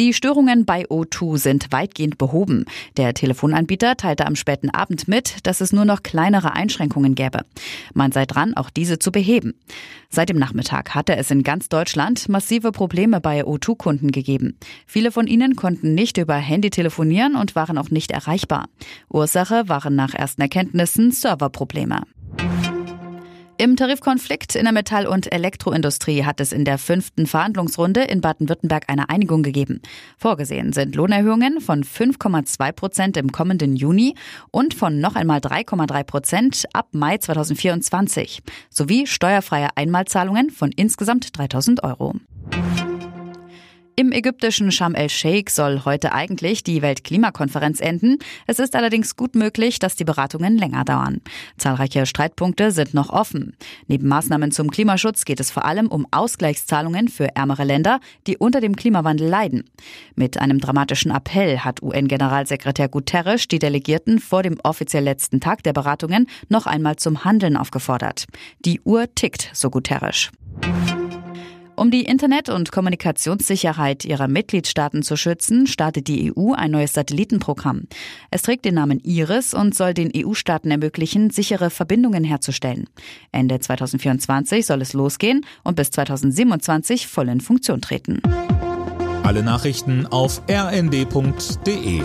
Die Störungen bei O2 sind weitgehend behoben. Der Telefonanbieter teilte am späten Abend mit, dass es nur noch kleinere Einschränkungen gäbe. Man sei dran, auch diese zu beheben. Seit dem Nachmittag hatte es in ganz Deutschland massive Probleme bei O2-Kunden gegeben. Viele von ihnen konnten nicht über Handy telefonieren und waren auch nicht erreichbar. Ursache waren nach ersten Erkenntnissen Serverprobleme. Im Tarifkonflikt in der Metall- und Elektroindustrie hat es in der fünften Verhandlungsrunde in Baden-Württemberg eine Einigung gegeben. Vorgesehen sind Lohnerhöhungen von 5,2 Prozent im kommenden Juni und von noch einmal 3,3 Prozent ab Mai 2024 sowie steuerfreie Einmalzahlungen von insgesamt 3000 Euro. Im ägyptischen Sharm el-Sheikh soll heute eigentlich die Weltklimakonferenz enden. Es ist allerdings gut möglich, dass die Beratungen länger dauern. Zahlreiche Streitpunkte sind noch offen. Neben Maßnahmen zum Klimaschutz geht es vor allem um Ausgleichszahlungen für ärmere Länder, die unter dem Klimawandel leiden. Mit einem dramatischen Appell hat UN-Generalsekretär Guterres die Delegierten vor dem offiziell letzten Tag der Beratungen noch einmal zum Handeln aufgefordert. Die Uhr tickt, so Guterres. Um die Internet- und Kommunikationssicherheit ihrer Mitgliedstaaten zu schützen, startet die EU ein neues Satellitenprogramm. Es trägt den Namen IRIS und soll den EU-Staaten ermöglichen, sichere Verbindungen herzustellen. Ende 2024 soll es losgehen und bis 2027 voll in Funktion treten. Alle Nachrichten auf rnd.de